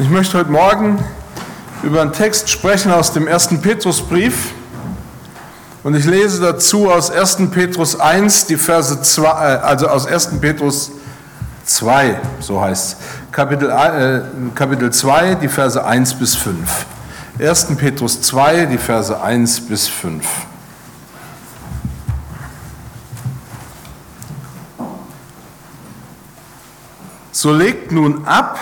Ich möchte heute Morgen über einen Text sprechen aus dem ersten Petrusbrief. Und ich lese dazu aus 1. Petrus 1, die Verse 2, äh, also aus 1. Petrus 2, so heißt es. Kapitel, äh, Kapitel 2, die Verse 1 bis 5. 1. Petrus 2, die Verse 1 bis 5. So legt nun ab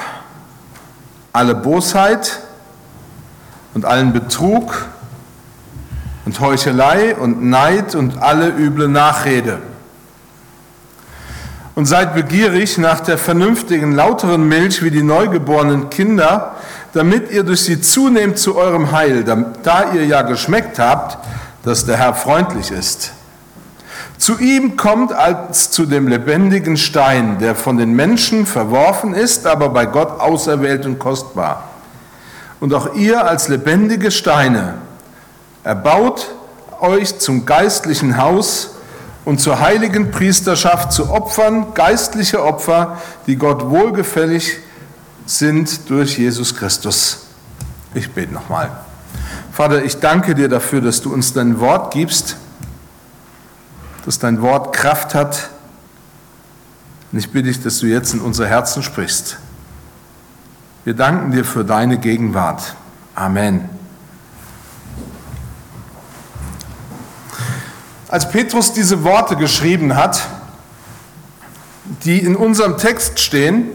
alle Bosheit und allen Betrug und Heuchelei und Neid und alle üble Nachrede. Und seid begierig nach der vernünftigen, lauteren Milch wie die neugeborenen Kinder, damit ihr durch sie zunehmt zu eurem Heil, da ihr ja geschmeckt habt, dass der Herr freundlich ist. Zu ihm kommt als zu dem lebendigen Stein, der von den Menschen verworfen ist, aber bei Gott auserwählt und kostbar. Und auch ihr als lebendige Steine erbaut euch zum geistlichen Haus und zur heiligen Priesterschaft zu Opfern, geistliche Opfer, die Gott wohlgefällig sind durch Jesus Christus. Ich bete nochmal. Vater, ich danke dir dafür, dass du uns dein Wort gibst dass dein Wort Kraft hat. Und ich bitte dich, dass du jetzt in unser Herzen sprichst. Wir danken dir für deine Gegenwart. Amen. Als Petrus diese Worte geschrieben hat, die in unserem Text stehen,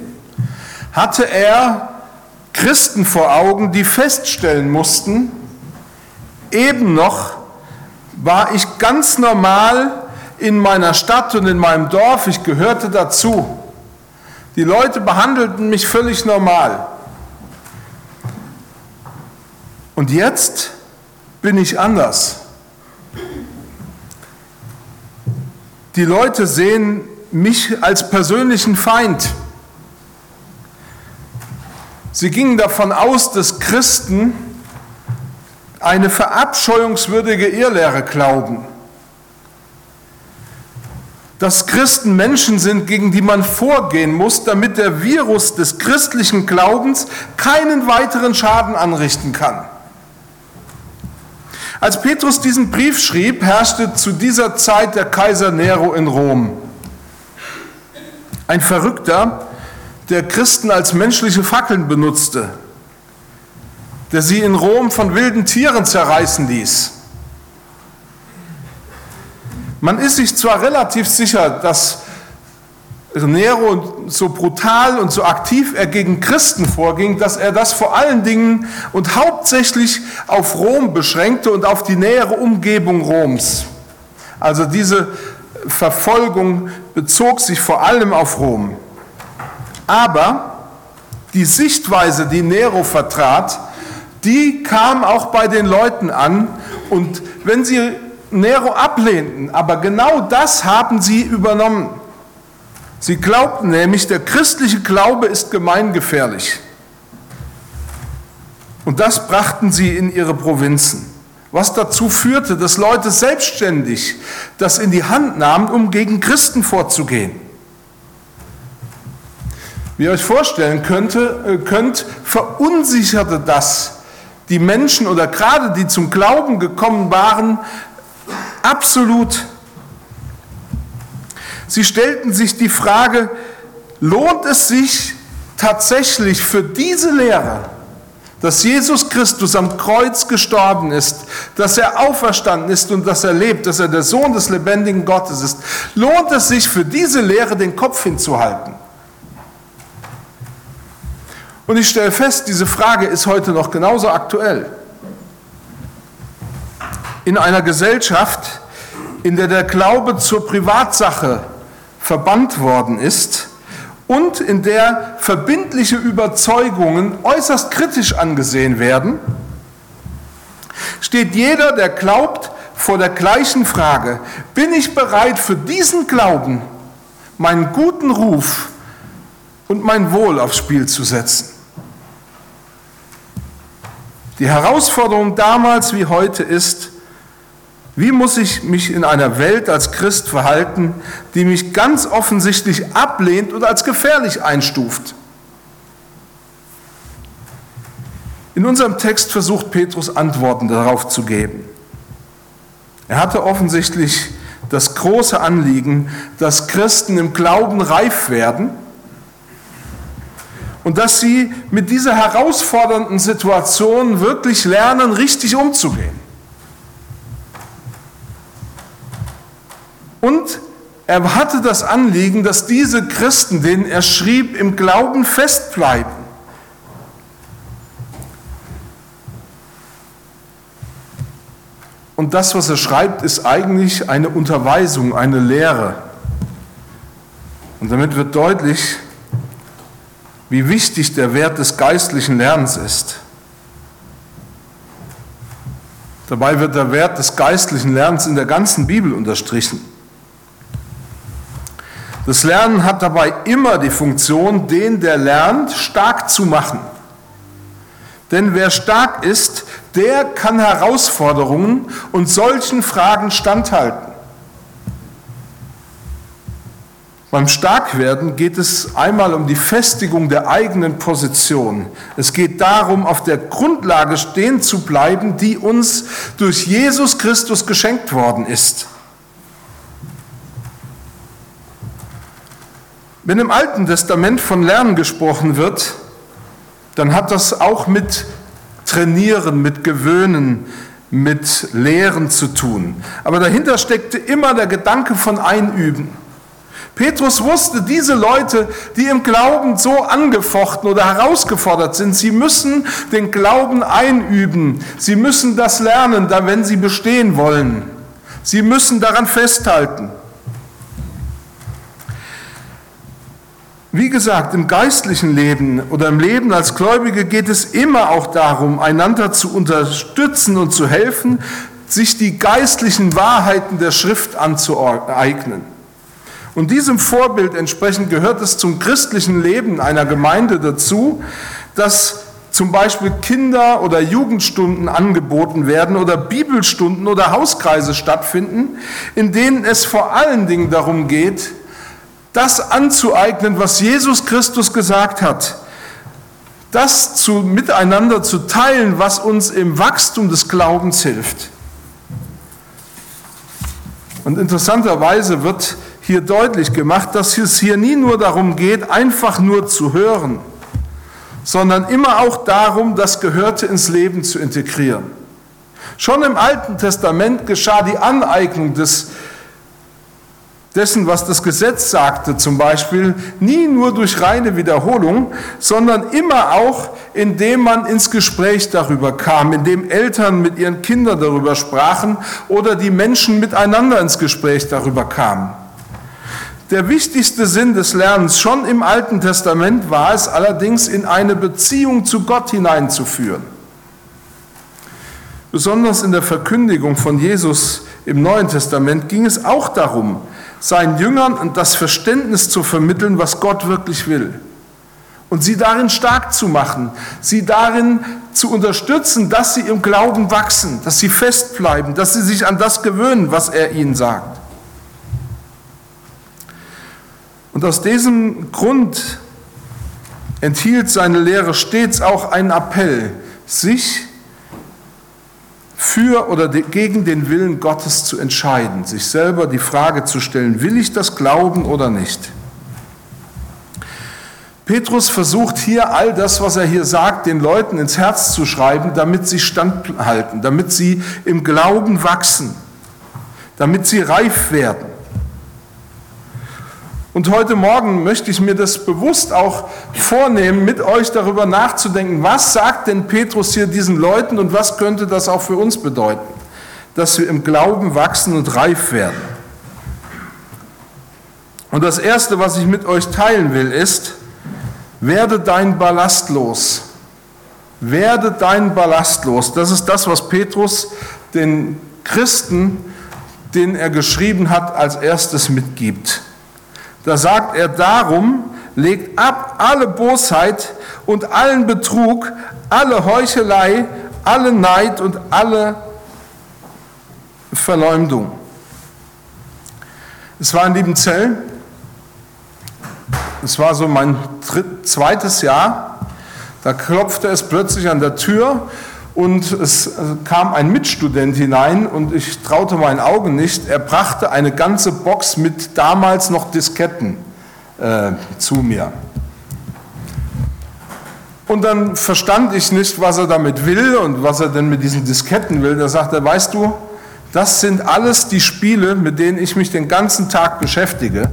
hatte er Christen vor Augen, die feststellen mussten, eben noch war ich ganz normal in meiner Stadt und in meinem Dorf, ich gehörte dazu. Die Leute behandelten mich völlig normal. Und jetzt bin ich anders. Die Leute sehen mich als persönlichen Feind. Sie gingen davon aus, dass Christen eine verabscheuungswürdige Irrlehre glauben dass Christen Menschen sind, gegen die man vorgehen muss, damit der Virus des christlichen Glaubens keinen weiteren Schaden anrichten kann. Als Petrus diesen Brief schrieb, herrschte zu dieser Zeit der Kaiser Nero in Rom. Ein Verrückter, der Christen als menschliche Fackeln benutzte, der sie in Rom von wilden Tieren zerreißen ließ. Man ist sich zwar relativ sicher, dass Nero so brutal und so aktiv er gegen Christen vorging, dass er das vor allen Dingen und hauptsächlich auf Rom beschränkte und auf die nähere Umgebung Roms. Also diese Verfolgung bezog sich vor allem auf Rom. Aber die Sichtweise, die Nero vertrat, die kam auch bei den Leuten an. Und wenn sie Nero ablehnten, aber genau das haben sie übernommen. Sie glaubten nämlich, der christliche Glaube ist gemeingefährlich. Und das brachten sie in ihre Provinzen, was dazu führte, dass Leute selbstständig das in die Hand nahmen, um gegen Christen vorzugehen. Wie ihr euch vorstellen könnte, äh, könnt, verunsicherte das die Menschen oder gerade die zum Glauben gekommen waren, Absolut. Sie stellten sich die Frage, lohnt es sich tatsächlich für diese Lehre, dass Jesus Christus am Kreuz gestorben ist, dass er auferstanden ist und dass er lebt, dass er der Sohn des lebendigen Gottes ist, lohnt es sich für diese Lehre den Kopf hinzuhalten? Und ich stelle fest, diese Frage ist heute noch genauso aktuell in einer Gesellschaft, in der der Glaube zur Privatsache verbannt worden ist und in der verbindliche Überzeugungen äußerst kritisch angesehen werden, steht jeder, der glaubt, vor der gleichen Frage, bin ich bereit für diesen Glauben meinen guten Ruf und mein Wohl aufs Spiel zu setzen? Die Herausforderung damals wie heute ist, wie muss ich mich in einer Welt als Christ verhalten, die mich ganz offensichtlich ablehnt und als gefährlich einstuft? In unserem Text versucht Petrus Antworten darauf zu geben. Er hatte offensichtlich das große Anliegen, dass Christen im Glauben reif werden und dass sie mit dieser herausfordernden Situation wirklich lernen, richtig umzugehen. Und er hatte das Anliegen, dass diese Christen, denen er schrieb, im Glauben festbleiben. Und das, was er schreibt, ist eigentlich eine Unterweisung, eine Lehre. Und damit wird deutlich, wie wichtig der Wert des geistlichen Lernens ist. Dabei wird der Wert des geistlichen Lernens in der ganzen Bibel unterstrichen. Das Lernen hat dabei immer die Funktion, den, der lernt, stark zu machen. Denn wer stark ist, der kann Herausforderungen und solchen Fragen standhalten. Beim Starkwerden geht es einmal um die Festigung der eigenen Position. Es geht darum, auf der Grundlage stehen zu bleiben, die uns durch Jesus Christus geschenkt worden ist. Wenn im Alten Testament von Lernen gesprochen wird, dann hat das auch mit Trainieren, mit Gewöhnen, mit Lehren zu tun. Aber dahinter steckte immer der Gedanke von Einüben. Petrus wusste, diese Leute, die im Glauben so angefochten oder herausgefordert sind, sie müssen den Glauben einüben. Sie müssen das lernen, wenn sie bestehen wollen. Sie müssen daran festhalten. Wie gesagt, im geistlichen Leben oder im Leben als Gläubige geht es immer auch darum, einander zu unterstützen und zu helfen, sich die geistlichen Wahrheiten der Schrift anzueignen. Und diesem Vorbild entsprechend gehört es zum christlichen Leben einer Gemeinde dazu, dass zum Beispiel Kinder- oder Jugendstunden angeboten werden oder Bibelstunden oder Hauskreise stattfinden, in denen es vor allen Dingen darum geht, das anzueignen, was Jesus Christus gesagt hat, das zu, miteinander zu teilen, was uns im Wachstum des Glaubens hilft. Und interessanterweise wird hier deutlich gemacht, dass es hier nie nur darum geht, einfach nur zu hören, sondern immer auch darum, das Gehörte ins Leben zu integrieren. Schon im Alten Testament geschah die Aneignung des dessen, was das Gesetz sagte, zum Beispiel, nie nur durch reine Wiederholung, sondern immer auch, indem man ins Gespräch darüber kam, indem Eltern mit ihren Kindern darüber sprachen oder die Menschen miteinander ins Gespräch darüber kamen. Der wichtigste Sinn des Lernens schon im Alten Testament war es allerdings, in eine Beziehung zu Gott hineinzuführen. Besonders in der Verkündigung von Jesus im Neuen Testament ging es auch darum, seinen Jüngern das Verständnis zu vermitteln, was Gott wirklich will. Und sie darin stark zu machen, sie darin zu unterstützen, dass sie im Glauben wachsen, dass sie festbleiben, dass sie sich an das gewöhnen, was er ihnen sagt. Und aus diesem Grund enthielt seine Lehre stets auch einen Appell, sich für oder gegen den Willen Gottes zu entscheiden, sich selber die Frage zu stellen, will ich das glauben oder nicht? Petrus versucht hier all das, was er hier sagt, den Leuten ins Herz zu schreiben, damit sie standhalten, damit sie im Glauben wachsen, damit sie reif werden. Und heute Morgen möchte ich mir das bewusst auch vornehmen, mit euch darüber nachzudenken, was sagt denn Petrus hier diesen Leuten und was könnte das auch für uns bedeuten, dass wir im Glauben wachsen und reif werden. Und das Erste, was ich mit euch teilen will, ist, werde dein Ballast los. Werde dein Ballast los. Das ist das, was Petrus den Christen, den er geschrieben hat, als erstes mitgibt. Da sagt er darum, legt ab alle Bosheit und allen Betrug, alle Heuchelei, alle Neid und alle Verleumdung. Es war in Liebenzell, es war so mein dritt, zweites Jahr. Da klopfte es plötzlich an der Tür und es kam ein Mitstudent hinein und ich traute meinen Augen nicht. Er brachte eine ganze Box mit damals noch Disketten äh, zu mir. Und dann verstand ich nicht, was er damit will und was er denn mit diesen Disketten will. Da sagt er, weißt du, das sind alles die Spiele, mit denen ich mich den ganzen Tag beschäftige.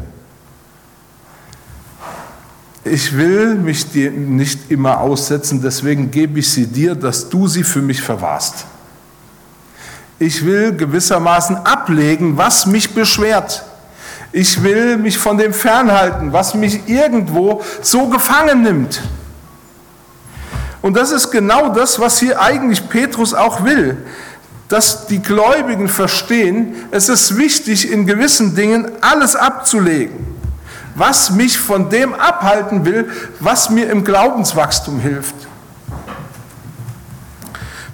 Ich will mich dir nicht immer aussetzen, deswegen gebe ich sie dir, dass du sie für mich verwahrst. Ich will gewissermaßen ablegen, was mich beschwert. Ich will mich von dem fernhalten, was mich irgendwo so gefangen nimmt. Und das ist genau das, was hier eigentlich Petrus auch will, dass die Gläubigen verstehen, es ist wichtig, in gewissen Dingen alles abzulegen, was mich von dem abhalten will, was mir im Glaubenswachstum hilft.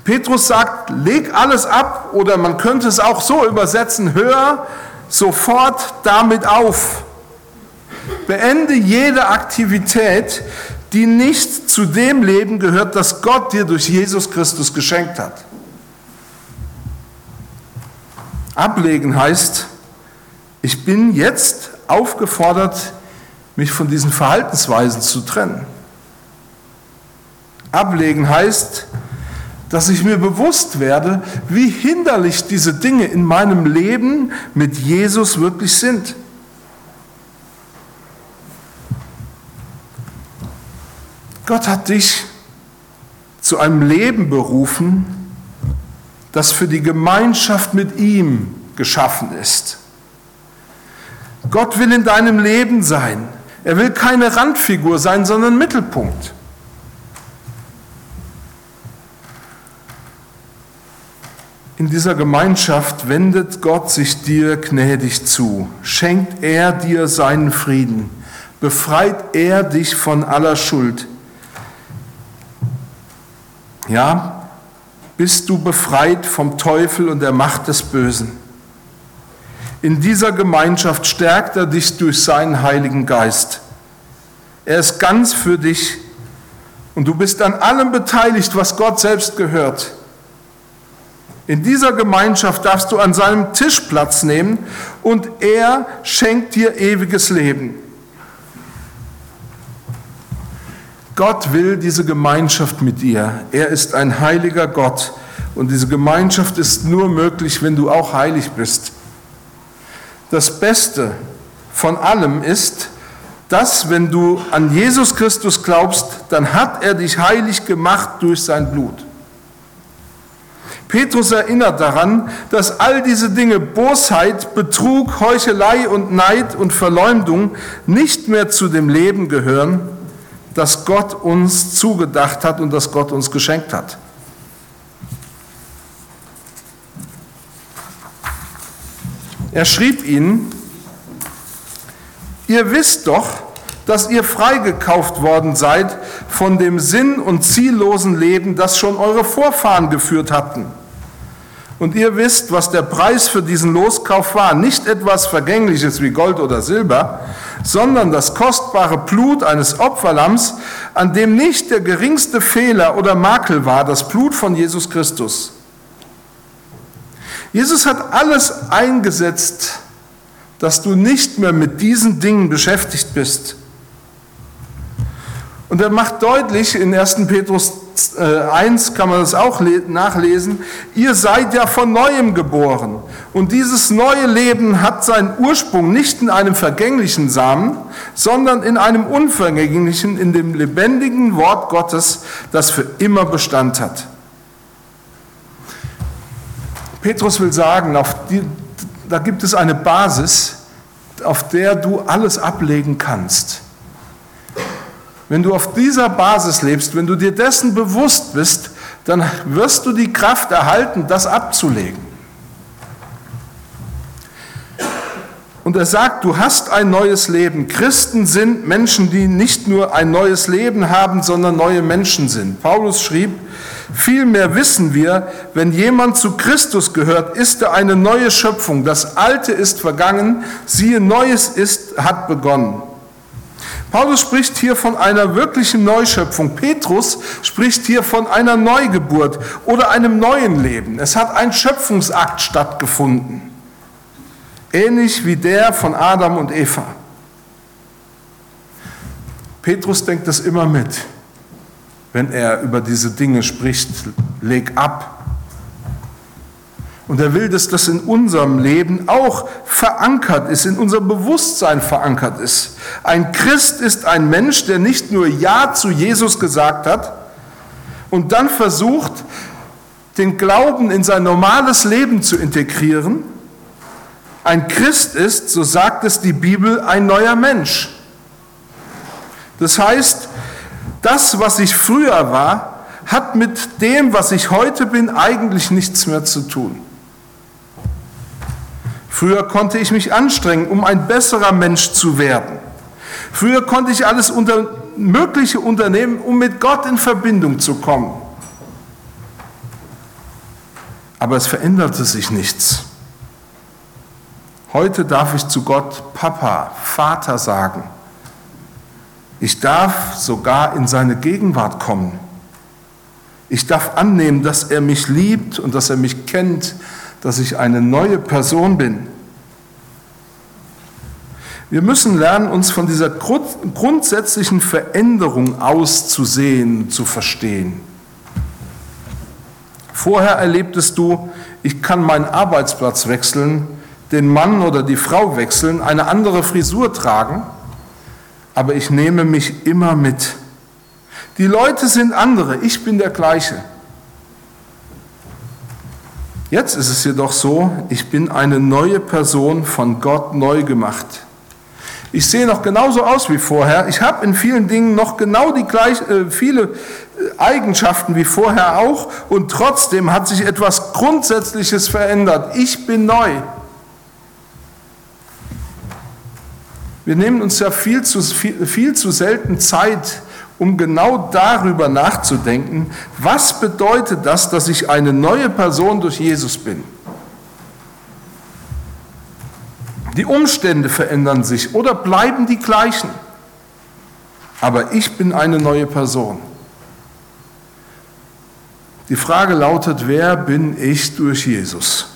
Petrus sagt, leg alles ab oder man könnte es auch so übersetzen, hör sofort damit auf. Beende jede Aktivität, die nicht zu dem Leben gehört, das Gott dir durch Jesus Christus geschenkt hat. Ablegen heißt, ich bin jetzt aufgefordert, mich von diesen Verhaltensweisen zu trennen. Ablegen heißt, dass ich mir bewusst werde, wie hinderlich diese Dinge in meinem Leben mit Jesus wirklich sind. Gott hat dich zu einem Leben berufen, das für die Gemeinschaft mit ihm geschaffen ist. Gott will in deinem Leben sein. Er will keine Randfigur sein, sondern Mittelpunkt. In dieser Gemeinschaft wendet Gott sich dir gnädig zu, schenkt er dir seinen Frieden, befreit er dich von aller Schuld, ja, bist du befreit vom Teufel und der Macht des Bösen. In dieser Gemeinschaft stärkt er dich durch seinen Heiligen Geist. Er ist ganz für dich und du bist an allem beteiligt, was Gott selbst gehört. In dieser Gemeinschaft darfst du an seinem Tisch Platz nehmen und er schenkt dir ewiges Leben. Gott will diese Gemeinschaft mit dir. Er ist ein heiliger Gott. Und diese Gemeinschaft ist nur möglich, wenn du auch heilig bist. Das Beste von allem ist, dass wenn du an Jesus Christus glaubst, dann hat er dich heilig gemacht durch sein Blut. Petrus erinnert daran, dass all diese Dinge, Bosheit, Betrug, Heuchelei und Neid und Verleumdung, nicht mehr zu dem Leben gehören, das Gott uns zugedacht hat und das Gott uns geschenkt hat. Er schrieb ihnen, ihr wisst doch, dass ihr freigekauft worden seid von dem sinn- und ziellosen Leben, das schon eure Vorfahren geführt hatten. Und ihr wisst, was der Preis für diesen Loskauf war. Nicht etwas Vergängliches wie Gold oder Silber, sondern das kostbare Blut eines Opferlamms, an dem nicht der geringste Fehler oder Makel war, das Blut von Jesus Christus. Jesus hat alles eingesetzt, dass du nicht mehr mit diesen Dingen beschäftigt bist. Und er macht deutlich, in 1. Petrus 1 äh, kann man das auch nachlesen, ihr seid ja von neuem geboren. Und dieses neue Leben hat seinen Ursprung nicht in einem vergänglichen Samen, sondern in einem unvergänglichen, in dem lebendigen Wort Gottes, das für immer Bestand hat. Petrus will sagen, die, da gibt es eine Basis, auf der du alles ablegen kannst. Wenn du auf dieser Basis lebst, wenn du dir dessen bewusst bist, dann wirst du die Kraft erhalten, das abzulegen. Und er sagt, du hast ein neues Leben. Christen sind Menschen, die nicht nur ein neues Leben haben, sondern neue Menschen sind. Paulus schrieb, vielmehr wissen wir, wenn jemand zu Christus gehört, ist er eine neue Schöpfung. Das Alte ist vergangen, siehe, Neues ist, hat begonnen. Paulus spricht hier von einer wirklichen Neuschöpfung. Petrus spricht hier von einer Neugeburt oder einem neuen Leben. Es hat ein Schöpfungsakt stattgefunden, ähnlich wie der von Adam und Eva. Petrus denkt das immer mit, wenn er über diese Dinge spricht. Leg ab, und er will, dass das in unserem Leben auch verankert ist, in unserem Bewusstsein verankert ist. Ein Christ ist ein Mensch, der nicht nur Ja zu Jesus gesagt hat und dann versucht, den Glauben in sein normales Leben zu integrieren. Ein Christ ist, so sagt es die Bibel, ein neuer Mensch. Das heißt, das, was ich früher war, hat mit dem, was ich heute bin, eigentlich nichts mehr zu tun. Früher konnte ich mich anstrengen, um ein besserer Mensch zu werden. Früher konnte ich alles unter, Mögliche unternehmen, um mit Gott in Verbindung zu kommen. Aber es veränderte sich nichts. Heute darf ich zu Gott Papa, Vater sagen. Ich darf sogar in seine Gegenwart kommen. Ich darf annehmen, dass er mich liebt und dass er mich kennt, dass ich eine neue Person bin. Wir müssen lernen, uns von dieser grundsätzlichen Veränderung auszusehen, zu verstehen. Vorher erlebtest du, ich kann meinen Arbeitsplatz wechseln, den Mann oder die Frau wechseln, eine andere Frisur tragen, aber ich nehme mich immer mit. Die Leute sind andere, ich bin der gleiche. Jetzt ist es jedoch so, ich bin eine neue Person von Gott neu gemacht. Ich sehe noch genauso aus wie vorher. Ich habe in vielen Dingen noch genau die gleich, äh, viele äh, Eigenschaften wie vorher auch und trotzdem hat sich etwas Grundsätzliches verändert. Ich bin neu. Wir nehmen uns ja viel zu, viel, viel zu selten Zeit, um genau darüber nachzudenken, was bedeutet das, dass ich eine neue Person durch Jesus bin. Die Umstände verändern sich oder bleiben die gleichen. Aber ich bin eine neue Person. Die Frage lautet, wer bin ich durch Jesus?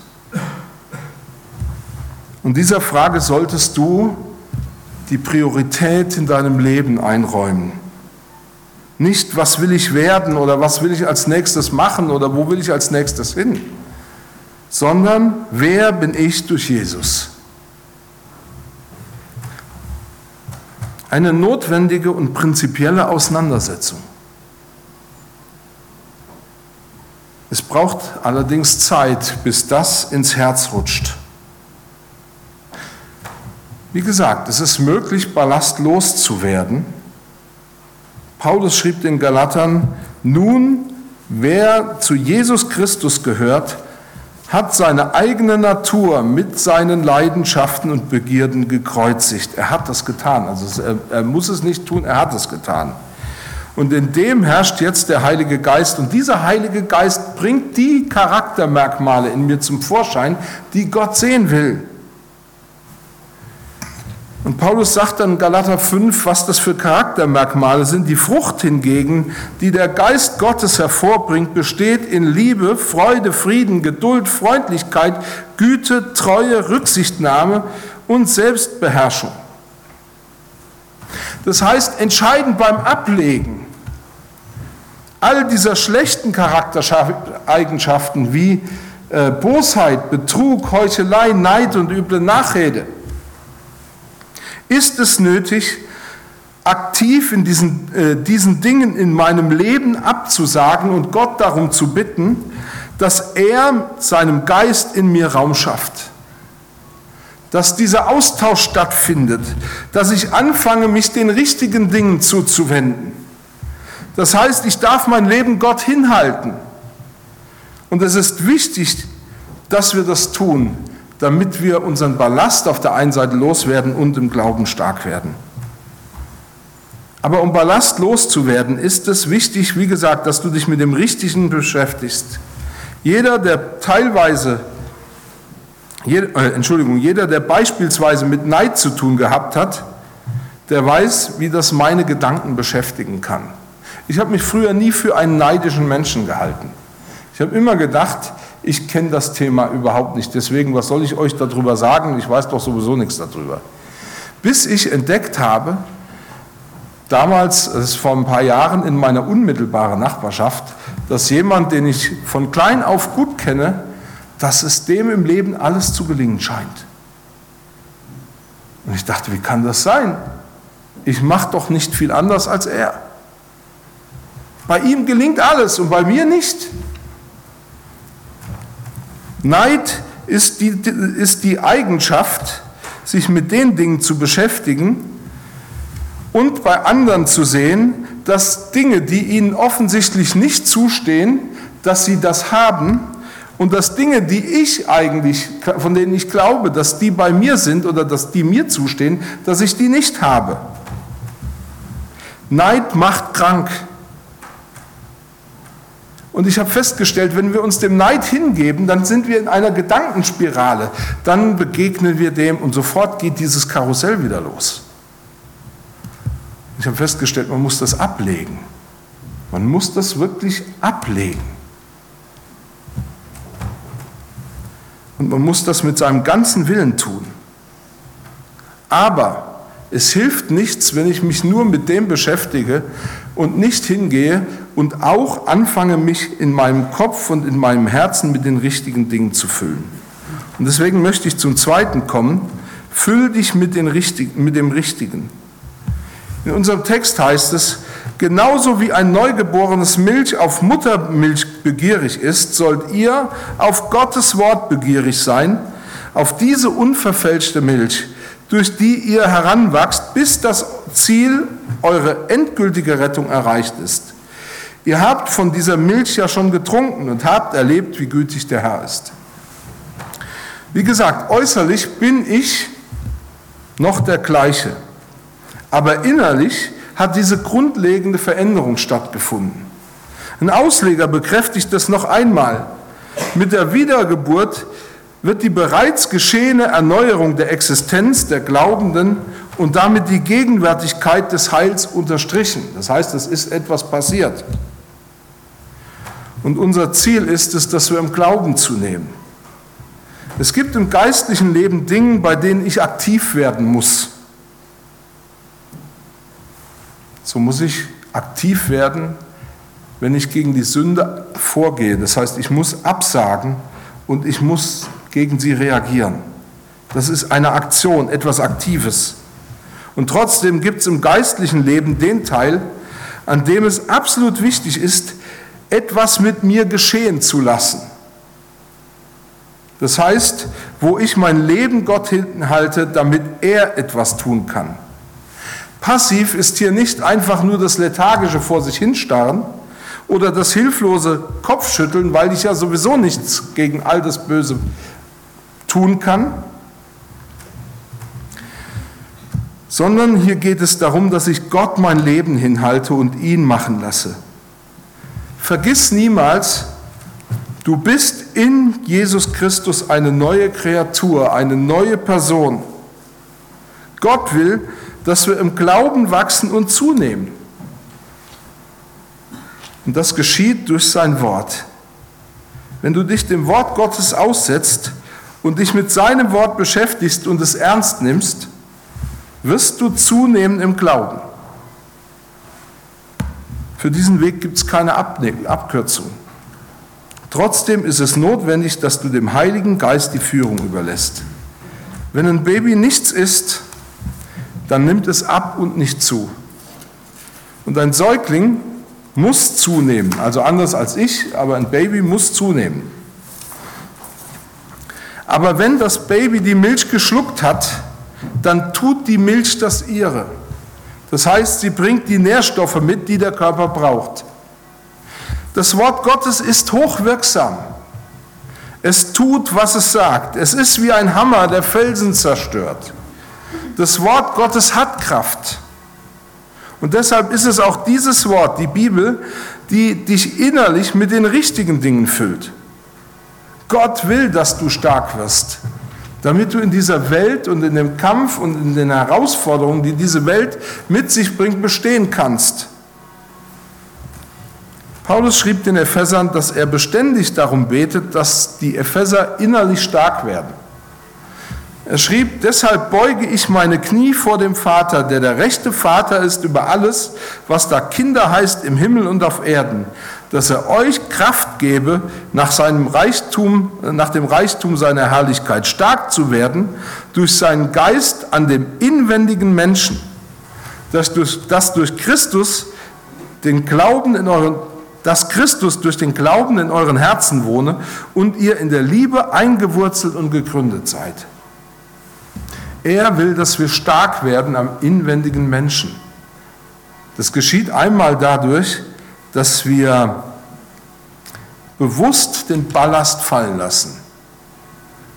Und dieser Frage solltest du die Priorität in deinem Leben einräumen. Nicht, was will ich werden oder was will ich als nächstes machen oder wo will ich als nächstes hin, sondern wer bin ich durch Jesus? Eine notwendige und prinzipielle Auseinandersetzung. Es braucht allerdings Zeit, bis das ins Herz rutscht. Wie gesagt, es ist möglich, ballastlos zu werden Paulus schrieb den Galatern, nun, wer zu Jesus Christus gehört, hat seine eigene Natur mit seinen Leidenschaften und Begierden gekreuzigt. Er hat das getan. Also er, er muss es nicht tun, er hat es getan. Und in dem herrscht jetzt der Heilige Geist. Und dieser Heilige Geist bringt die Charaktermerkmale in mir zum Vorschein, die Gott sehen will. Und Paulus sagt dann in Galater 5, was das für Charaktermerkmale sind. Die Frucht hingegen, die der Geist Gottes hervorbringt, besteht in Liebe, Freude, Frieden, Geduld, Freundlichkeit, Güte, Treue, Rücksichtnahme und Selbstbeherrschung. Das heißt, entscheidend beim Ablegen all dieser schlechten Charaktereigenschaften wie äh, Bosheit, Betrug, Heuchelei, Neid und üble Nachrede, ist es nötig, aktiv in diesen, äh, diesen Dingen in meinem Leben abzusagen und Gott darum zu bitten, dass er seinem Geist in mir Raum schafft. Dass dieser Austausch stattfindet, dass ich anfange, mich den richtigen Dingen zuzuwenden. Das heißt, ich darf mein Leben Gott hinhalten. Und es ist wichtig, dass wir das tun, damit wir unseren Ballast auf der einen Seite loswerden und im Glauben stark werden. Aber um Ballast loszuwerden, ist es wichtig, wie gesagt, dass du dich mit dem Richtigen beschäftigst. Jeder, der teilweise, jeder, äh, Entschuldigung, jeder, der beispielsweise mit Neid zu tun gehabt hat, der weiß, wie das meine Gedanken beschäftigen kann. Ich habe mich früher nie für einen neidischen Menschen gehalten. Ich habe immer gedacht, ich kenne das Thema überhaupt nicht. Deswegen, was soll ich euch darüber sagen? Ich weiß doch sowieso nichts darüber. Bis ich entdeckt habe, damals, das ist vor ein paar Jahren in meiner unmittelbaren Nachbarschaft, dass jemand, den ich von klein auf gut kenne, dass es dem im Leben alles zu gelingen scheint. Und ich dachte, wie kann das sein? Ich mache doch nicht viel anders als er. Bei ihm gelingt alles und bei mir nicht. Neid ist die, ist die Eigenschaft, sich mit den Dingen zu beschäftigen und bei anderen zu sehen, dass Dinge, die ihnen offensichtlich nicht zustehen, dass sie das haben und dass Dinge, die ich eigentlich, von denen ich glaube, dass die bei mir sind oder dass die mir zustehen, dass ich die nicht habe. Neid macht krank. Und ich habe festgestellt, wenn wir uns dem Neid hingeben, dann sind wir in einer Gedankenspirale. Dann begegnen wir dem und sofort geht dieses Karussell wieder los. Ich habe festgestellt, man muss das ablegen. Man muss das wirklich ablegen. Und man muss das mit seinem ganzen Willen tun. Aber es hilft nichts, wenn ich mich nur mit dem beschäftige und nicht hingehe und auch anfange, mich in meinem Kopf und in meinem Herzen mit den richtigen Dingen zu füllen. Und deswegen möchte ich zum Zweiten kommen. Füll dich mit, den Richtigen, mit dem Richtigen. In unserem Text heißt es, genauso wie ein neugeborenes Milch auf Muttermilch begierig ist, sollt ihr auf Gottes Wort begierig sein, auf diese unverfälschte Milch, durch die ihr heranwachst, bis das Ziel, eure endgültige Rettung erreicht ist. Ihr habt von dieser Milch ja schon getrunken und habt erlebt, wie gütig der Herr ist. Wie gesagt, äußerlich bin ich noch der gleiche, aber innerlich hat diese grundlegende Veränderung stattgefunden. Ein Ausleger bekräftigt das noch einmal. Mit der Wiedergeburt wird die bereits geschehene Erneuerung der Existenz der Glaubenden und damit die Gegenwärtigkeit des Heils unterstrichen. Das heißt, es ist etwas passiert. Und unser Ziel ist es, dass wir im Glauben zunehmen. Es gibt im geistlichen Leben Dinge, bei denen ich aktiv werden muss. So muss ich aktiv werden, wenn ich gegen die Sünde vorgehe. Das heißt, ich muss absagen und ich muss gegen sie reagieren. Das ist eine Aktion, etwas Aktives. Und trotzdem gibt es im geistlichen Leben den Teil, an dem es absolut wichtig ist, etwas mit mir geschehen zu lassen. Das heißt, wo ich mein Leben Gott hinhalte, damit er etwas tun kann. Passiv ist hier nicht einfach nur das lethargische vor sich hinstarren oder das hilflose Kopfschütteln, weil ich ja sowieso nichts gegen all das Böse tun kann, sondern hier geht es darum, dass ich Gott mein Leben hinhalte und ihn machen lasse. Vergiss niemals, du bist in Jesus Christus eine neue Kreatur, eine neue Person. Gott will, dass wir im Glauben wachsen und zunehmen. Und das geschieht durch sein Wort. Wenn du dich dem Wort Gottes aussetzt und dich mit seinem Wort beschäftigst und es ernst nimmst, wirst du zunehmen im Glauben. Für diesen Weg gibt es keine Abkürzung. Trotzdem ist es notwendig, dass du dem Heiligen Geist die Führung überlässt. Wenn ein Baby nichts isst, dann nimmt es ab und nicht zu. Und ein Säugling muss zunehmen, also anders als ich, aber ein Baby muss zunehmen. Aber wenn das Baby die Milch geschluckt hat, dann tut die Milch das ihre. Das heißt, sie bringt die Nährstoffe mit, die der Körper braucht. Das Wort Gottes ist hochwirksam. Es tut, was es sagt. Es ist wie ein Hammer, der Felsen zerstört. Das Wort Gottes hat Kraft. Und deshalb ist es auch dieses Wort, die Bibel, die dich innerlich mit den richtigen Dingen füllt. Gott will, dass du stark wirst. Damit du in dieser Welt und in dem Kampf und in den Herausforderungen, die diese Welt mit sich bringt, bestehen kannst. Paulus schrieb den Ephesern, dass er beständig darum betet, dass die Epheser innerlich stark werden. Er schrieb, deshalb beuge ich meine Knie vor dem Vater, der der rechte Vater ist über alles, was da Kinder heißt im Himmel und auf Erden, dass er euch Kraft gebe, nach seinem Reichtum, nach dem Reichtum seiner Herrlichkeit stark zu werden, durch seinen Geist an dem inwendigen Menschen, dass durch, dass durch Christus den Glauben in euren dass Christus durch den Glauben in euren Herzen wohne und ihr in der Liebe eingewurzelt und gegründet seid. Er will, dass wir stark werden am inwendigen Menschen. Das geschieht einmal dadurch, dass wir bewusst den Ballast fallen lassen,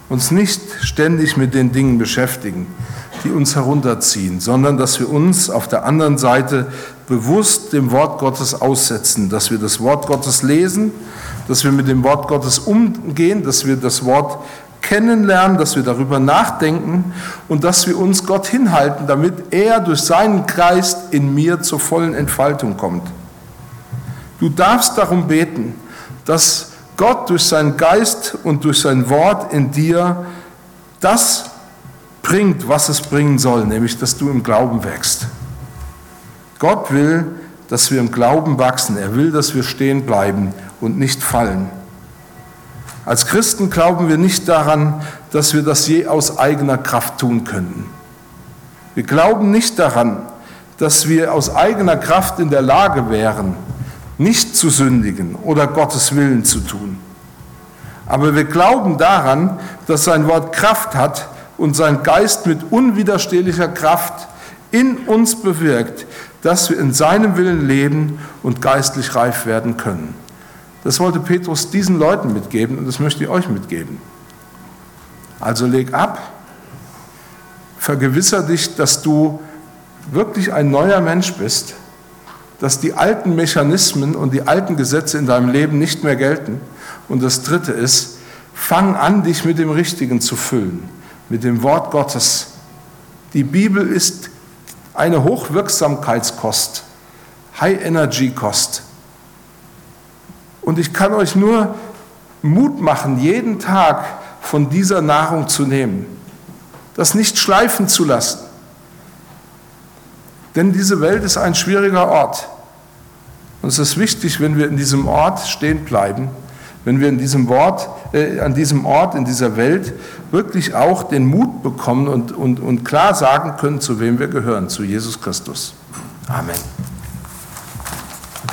uns nicht ständig mit den Dingen beschäftigen, die uns herunterziehen, sondern dass wir uns auf der anderen Seite bewusst dem Wort Gottes aussetzen, dass wir das Wort Gottes lesen, dass wir mit dem Wort Gottes umgehen, dass wir das Wort kennenlernen, dass wir darüber nachdenken und dass wir uns Gott hinhalten, damit er durch seinen Geist in mir zur vollen Entfaltung kommt. Du darfst darum beten, dass Gott durch seinen Geist und durch sein Wort in dir das bringt, was es bringen soll, nämlich dass du im Glauben wächst. Gott will, dass wir im Glauben wachsen. Er will, dass wir stehen bleiben und nicht fallen. Als Christen glauben wir nicht daran, dass wir das je aus eigener Kraft tun können. Wir glauben nicht daran, dass wir aus eigener Kraft in der Lage wären, nicht zu sündigen oder Gottes Willen zu tun. Aber wir glauben daran, dass sein Wort Kraft hat und sein Geist mit unwiderstehlicher Kraft in uns bewirkt, dass wir in seinem Willen leben und geistlich reif werden können. Das wollte Petrus diesen Leuten mitgeben und das möchte ich euch mitgeben. Also leg ab, vergewisser dich, dass du wirklich ein neuer Mensch bist, dass die alten Mechanismen und die alten Gesetze in deinem Leben nicht mehr gelten. Und das Dritte ist, fang an, dich mit dem Richtigen zu füllen, mit dem Wort Gottes. Die Bibel ist eine Hochwirksamkeitskost, High-Energy-Kost. Und ich kann euch nur Mut machen, jeden Tag von dieser Nahrung zu nehmen, das nicht schleifen zu lassen. Denn diese Welt ist ein schwieriger Ort. Und es ist wichtig, wenn wir in diesem Ort stehen bleiben, wenn wir in diesem Wort, äh, an diesem Ort, in dieser Welt wirklich auch den Mut bekommen und, und, und klar sagen können, zu wem wir gehören, zu Jesus Christus. Amen.